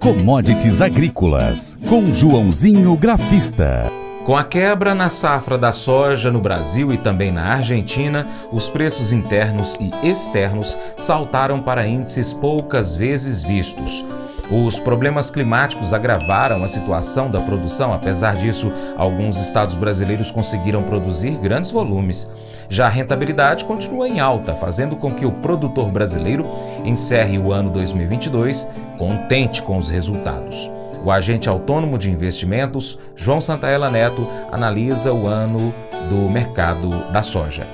Commodities Agrícolas, com Joãozinho Grafista. Com a quebra na safra da soja no Brasil e também na Argentina, os preços internos e externos saltaram para índices poucas vezes vistos. Os problemas climáticos agravaram a situação da produção, apesar disso, alguns estados brasileiros conseguiram produzir grandes volumes. Já a rentabilidade continua em alta, fazendo com que o produtor brasileiro encerre o ano 2022 contente com os resultados. O agente autônomo de investimentos, João Santaella Neto, analisa o ano do mercado da soja.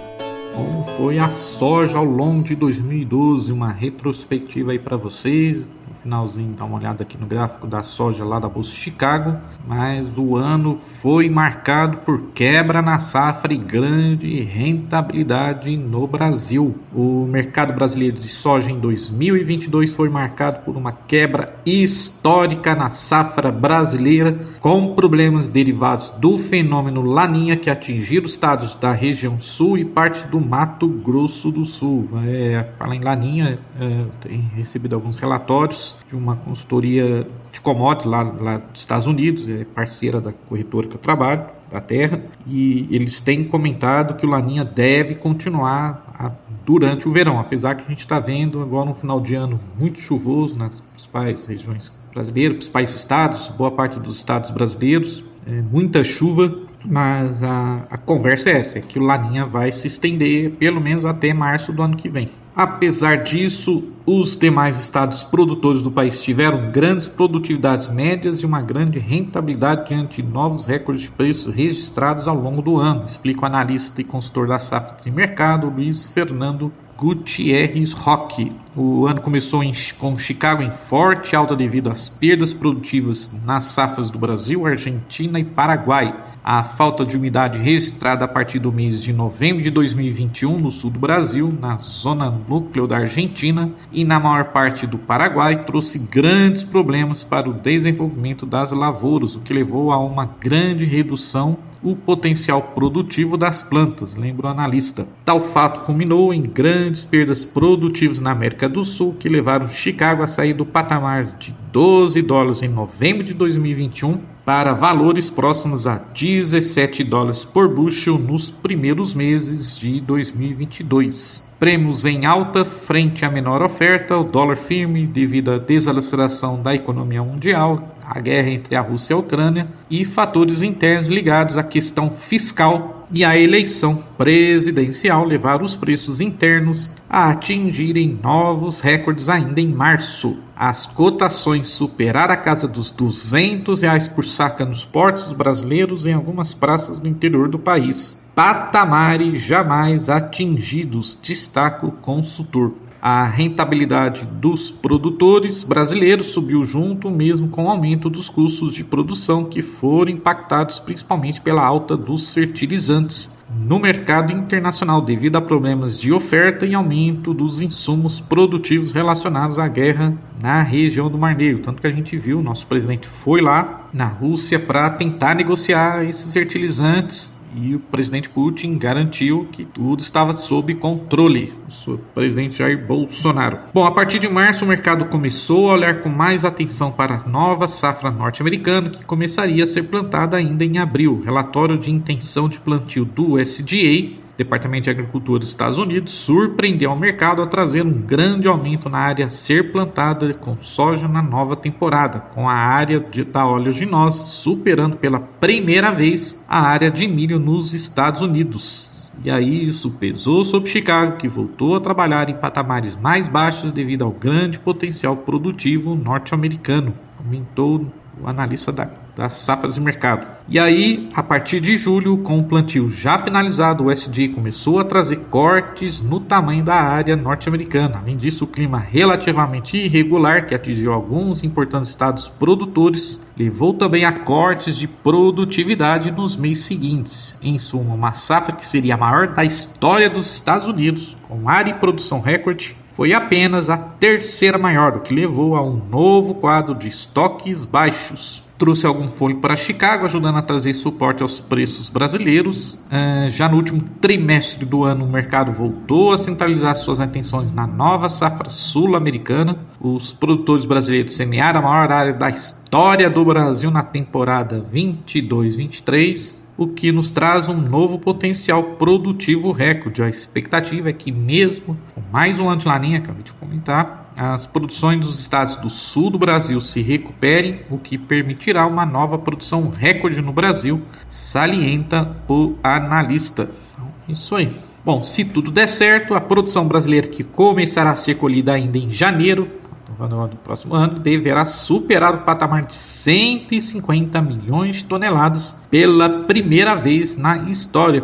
Como foi a soja ao longo de 2012? Uma retrospectiva aí para vocês no finalzinho, dá uma olhada aqui no gráfico da soja lá da Bolsa de Chicago, mas o ano foi marcado por quebra na safra e grande rentabilidade no Brasil. O mercado brasileiro de soja em 2022 foi marcado por uma quebra histórica na safra brasileira, com problemas derivados do fenômeno Laninha que atingiram estados da região sul e parte do Mato Grosso do Sul. É, falar em Laninha, é, tem recebido alguns relatórios de uma consultoria de commodities lá, lá dos Estados Unidos, é parceira da corretora que eu trabalho, da Terra, e eles têm comentado que o Laninha deve continuar a, durante o verão, apesar que a gente está vendo agora um final de ano muito chuvoso nas principais regiões brasileiras, principais estados, boa parte dos estados brasileiros, é, muita chuva, mas a, a conversa é essa, é que o Laninha vai se estender pelo menos até março do ano que vem. Apesar disso, os demais estados produtores do país tiveram grandes produtividades médias e uma grande rentabilidade diante de novos recordes de preços registrados ao longo do ano, explica o analista e consultor da Safra de Mercado, Luiz Fernando Gutierrez Roque. O ano começou em, com Chicago em forte alta devido às perdas produtivas nas safras do Brasil, Argentina e Paraguai. A falta de umidade registrada a partir do mês de novembro de 2021 no sul do Brasil, na zona núcleo da Argentina e na maior parte do Paraguai trouxe grandes problemas para o desenvolvimento das lavouras, o que levou a uma grande redução o potencial produtivo das plantas, lembra o analista. Tal fato culminou em grandes perdas produtivas na América do Sul, que levaram Chicago a sair do patamar de 12 dólares em novembro de 2021 para valores próximos a 17 dólares por bushel nos primeiros meses de 2022. Prêmios em alta frente à menor oferta, o dólar firme devido à desaceleração da economia mundial, a guerra entre a Rússia e a Ucrânia e fatores internos ligados à questão fiscal e à eleição presidencial levaram os preços internos a atingirem novos recordes ainda em março. As cotações superaram a casa dos 200 reais por saca nos portos brasileiros em algumas praças do interior do país patamares jamais atingidos, destaca o consultor. A rentabilidade dos produtores brasileiros subiu junto, mesmo com o aumento dos custos de produção, que foram impactados principalmente pela alta dos fertilizantes no mercado internacional, devido a problemas de oferta e aumento dos insumos produtivos relacionados à guerra na região do Mar Negro. Tanto que a gente viu, nosso presidente foi lá na Rússia para tentar negociar esses fertilizantes e o presidente Putin garantiu que tudo estava sob controle. O presidente Jair Bolsonaro. Bom, a partir de março o mercado começou a olhar com mais atenção para a nova safra norte-americana que começaria a ser plantada ainda em abril. Relatório de intenção de plantio do USDA Departamento de Agricultura dos Estados Unidos surpreendeu o mercado a trazer um grande aumento na área a ser plantada com soja na nova temporada, com a área de, da oleaginosa superando pela primeira vez a área de milho nos Estados Unidos. E aí isso pesou sobre Chicago, que voltou a trabalhar em patamares mais baixos devido ao grande potencial produtivo norte-americano, comentou o analista da das safras de mercado. E aí, a partir de julho, com o plantio já finalizado, o SDA começou a trazer cortes no tamanho da área norte-americana. Além disso, o clima relativamente irregular, que atingiu alguns importantes estados produtores, levou também a cortes de produtividade nos meses seguintes. Em suma, uma safra que seria a maior da história dos Estados Unidos, com área e produção recorde, foi apenas a terceira maior, o que levou a um novo quadro de estoques baixos. trouxe algum fôlego para Chicago, ajudando a trazer suporte aos preços brasileiros. Uh, já no último trimestre do ano, o mercado voltou a centralizar suas atenções na nova safra sul-americana. Os produtores brasileiros semearam a maior área da história do Brasil na temporada 22-23 o que nos traz um novo potencial produtivo recorde. A expectativa é que, mesmo com mais um ano de laninha, acabei de comentar, as produções dos estados do sul do Brasil se recuperem, o que permitirá uma nova produção recorde no Brasil, salienta o analista. Então, isso aí. Bom, se tudo der certo, a produção brasileira que começará a ser colhida ainda em janeiro do próximo ano deverá superar o patamar de 150 milhões de toneladas pela primeira vez na história,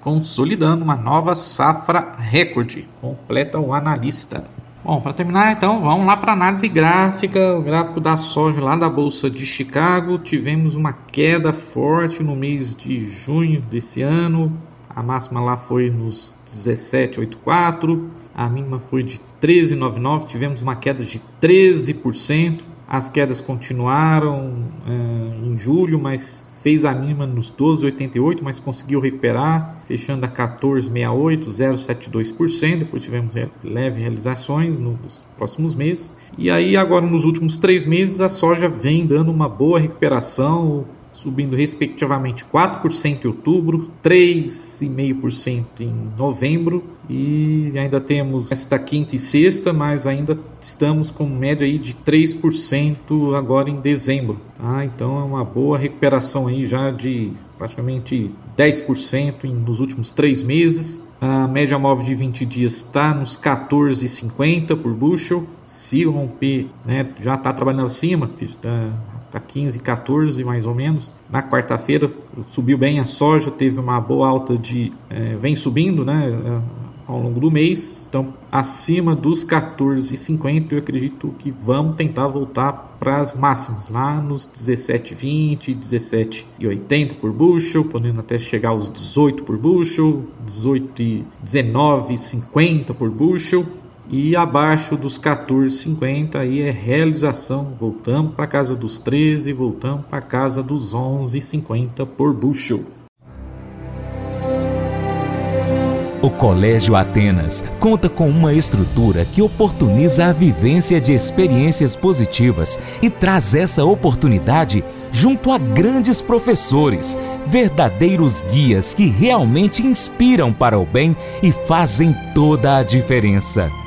consolidando uma nova safra recorde, completa o analista. Bom, para terminar, então, vamos lá para análise gráfica. O gráfico da soja lá da Bolsa de Chicago. Tivemos uma queda forte no mês de junho desse ano. A máxima lá foi nos 17,84. A mínima foi de 13,99. Tivemos uma queda de 13%. As quedas continuaram é, em julho, mas fez a mínima nos 12,88, mas conseguiu recuperar, fechando a 14,68, 0,72%. Depois tivemos leve realizações nos próximos meses. E aí, agora nos últimos três meses, a soja vem dando uma boa recuperação subindo respectivamente 4% em outubro, 3,5% em novembro e ainda temos esta quinta e sexta, mas ainda estamos com média aí de 3% agora em dezembro. Tá? Então é uma boa recuperação aí já de praticamente 10% nos últimos três meses. A média móvel de 20 dias está nos 14,50 por bushel. Se romper, né, já está trabalhando acima, está tá 15, 14 mais ou menos. Na quarta-feira subiu bem a soja, teve uma boa alta de. É, vem subindo, né? É, ao longo do mês, então acima dos 14,50 eu acredito que vamos tentar voltar para as máximas lá nos 17,20, 17,80 por bushel, podendo até chegar aos 18 por bushel, 18, 19,50 por bushel e abaixo dos 14,50 aí é realização. Voltamos para casa dos 13, voltamos para casa dos 11,50 por bushel. O Colégio Atenas conta com uma estrutura que oportuniza a vivência de experiências positivas e traz essa oportunidade junto a grandes professores, verdadeiros guias que realmente inspiram para o bem e fazem toda a diferença.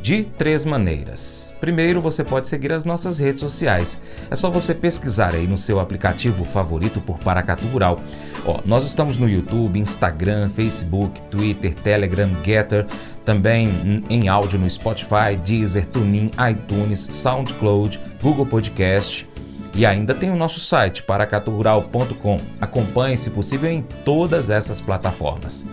de três maneiras. Primeiro, você pode seguir as nossas redes sociais. É só você pesquisar aí no seu aplicativo favorito por Paracatu Rural. Ó, nós estamos no YouTube, Instagram, Facebook, Twitter, Telegram, Getter, também em áudio no Spotify, Deezer, TuneIn, iTunes, SoundCloud, Google Podcast. E ainda tem o nosso site, paracaturural.com. Acompanhe, se possível, em todas essas plataformas.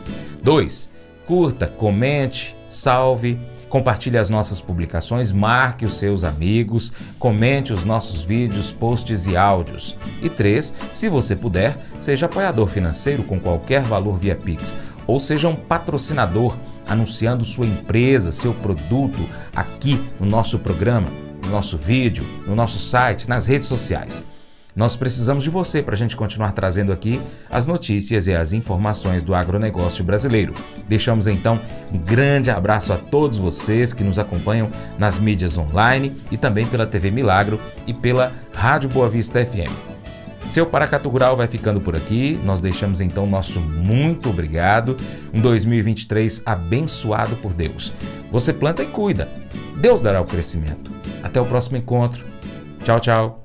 2. Curta, comente, salve, compartilhe as nossas publicações, marque os seus amigos, comente os nossos vídeos, posts e áudios. E 3. Se você puder, seja apoiador financeiro com qualquer valor via Pix ou seja um patrocinador anunciando sua empresa, seu produto aqui no nosso programa, no nosso vídeo, no nosso site, nas redes sociais. Nós precisamos de você para a gente continuar trazendo aqui as notícias e as informações do agronegócio brasileiro. Deixamos então um grande abraço a todos vocês que nos acompanham nas mídias online e também pela TV Milagro e pela Rádio Boa Vista FM. Seu Paracatu Rural vai ficando por aqui. Nós deixamos então nosso muito obrigado. Um 2023 abençoado por Deus. Você planta e cuida. Deus dará o crescimento. Até o próximo encontro. Tchau, tchau.